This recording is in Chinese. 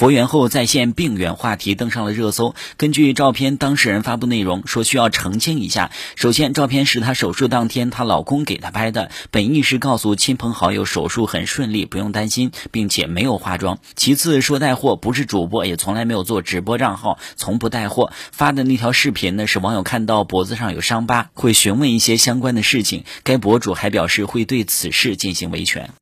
佛缘后再现病源话题登上了热搜。根据照片，当事人发布内容说需要澄清一下。首先，照片是她手术当天她老公给她拍的，本意是告诉亲朋好友手术很顺利，不用担心，并且没有化妆。其次说带货，不是主播，也从来没有做直播账号，从不带货。发的那条视频呢，是网友看到脖子上有伤疤，会询问一些相关的事情。该博主还表示会对此事进行维权。